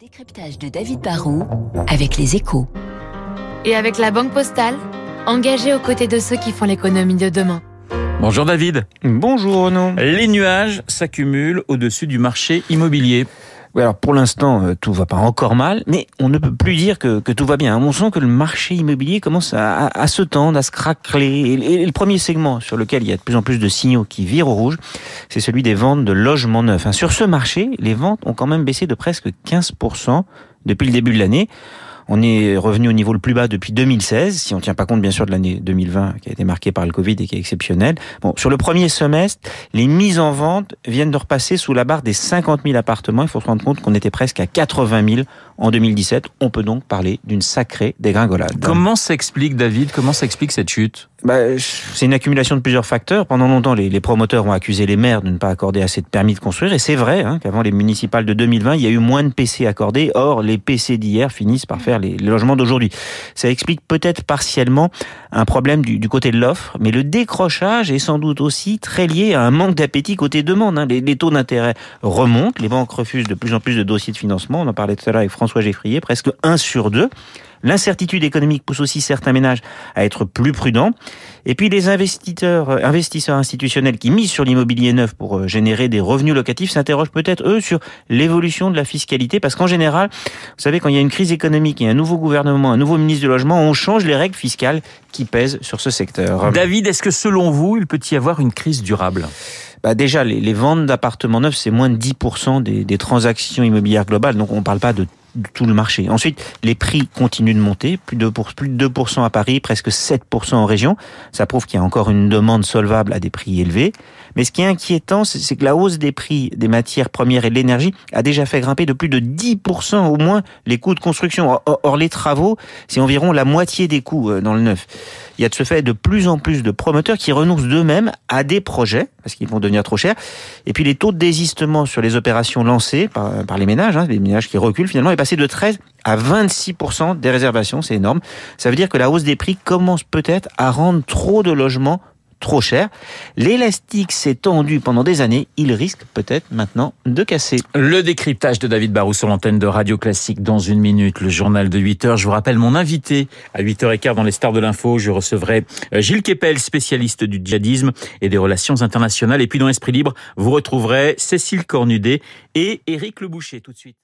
décryptage de David Barrault avec les échos. Et avec la Banque Postale, engagée aux côtés de ceux qui font l'économie de demain. Bonjour David. Bonjour Renaud. Les nuages s'accumulent au-dessus du marché immobilier. Alors pour l'instant, euh, tout va pas encore mal, mais on ne peut plus dire que, tout va bien. On sent que le marché immobilier commence à, se tendre, à se et le premier segment sur lequel il y a de plus en plus de signaux qui virent au rouge, c'est celui des ventes de logements neufs. Hein, sur ce marché, les ventes ont quand même baissé de presque 15% depuis le début de l'année. On est revenu au niveau le plus bas depuis 2016, si on ne tient pas compte bien sûr de l'année 2020 qui a été marquée par le Covid et qui est exceptionnelle. Bon, sur le premier semestre, les mises en vente viennent de repasser sous la barre des 50 000 appartements. Il faut se rendre compte qu'on était presque à 80 000 en 2017. On peut donc parler d'une sacrée dégringolade. Comment s'explique David? Comment s'explique cette chute? Bah, c'est une accumulation de plusieurs facteurs. Pendant longtemps, les, les, promoteurs ont accusé les maires de ne pas accorder assez de permis de construire. Et c'est vrai hein, qu'avant les municipales de 2020, il y a eu moins de PC accordés. Or, les PC d'hier finissent par faire les, les logements d'aujourd'hui. Ça explique peut-être partiellement un problème du, du côté de l'offre, mais le décrochage est sans doute aussi très lié à un manque d'appétit côté demande. Hein. Les, les, taux d'intérêt remontent, les banques refusent de plus en plus de dossiers de financement. On en parlait tout à l'heure avec François Geffrier, presque un sur deux. L'incertitude économique pousse aussi certains ménages à être plus prudents. Et puis les investisseurs, investisseurs institutionnels qui misent sur l'immobilier neuf pour générer des revenus locatifs s'interrogent peut-être eux sur l'évolution de la fiscalité parce qu'en général, vous savez quand il y a une crise économique et un nouveau gouvernement, un nouveau ministre du logement, on change les règles fiscales qui pèsent sur ce secteur. David, est-ce que selon vous, il peut y avoir une crise durable? Bah déjà, les, les ventes d'appartements neufs, c'est moins de 10% des, des transactions immobilières globales. Donc, on ne parle pas de tout le marché. Ensuite, les prix continuent de monter, plus de, pour, plus de 2% à Paris, presque 7% en région. Ça prouve qu'il y a encore une demande solvable à des prix élevés. Mais ce qui est inquiétant, c'est que la hausse des prix des matières premières et de l'énergie a déjà fait grimper de plus de 10% au moins les coûts de construction. Or, les travaux, c'est environ la moitié des coûts dans le neuf. Il y a de ce fait de plus en plus de promoteurs qui renoncent d'eux-mêmes à des projets parce qu'ils vont devenir trop chers. Et puis les taux de désistement sur les opérations lancées par, les ménages, hein, les ménages qui reculent finalement, est passé de 13 à 26% des réservations, c'est énorme. Ça veut dire que la hausse des prix commence peut-être à rendre trop de logements trop cher. L'élastique s'est tendu pendant des années. Il risque peut-être maintenant de casser. Le décryptage de David Barrou sur l'antenne de Radio Classique dans une minute. Le journal de 8 heures. Je vous rappelle mon invité à 8h15 dans les stars de l'info. Je recevrai Gilles Kepel, spécialiste du djihadisme et des relations internationales. Et puis dans Esprit Libre, vous retrouverez Cécile Cornudet et Éric Le Boucher tout de suite.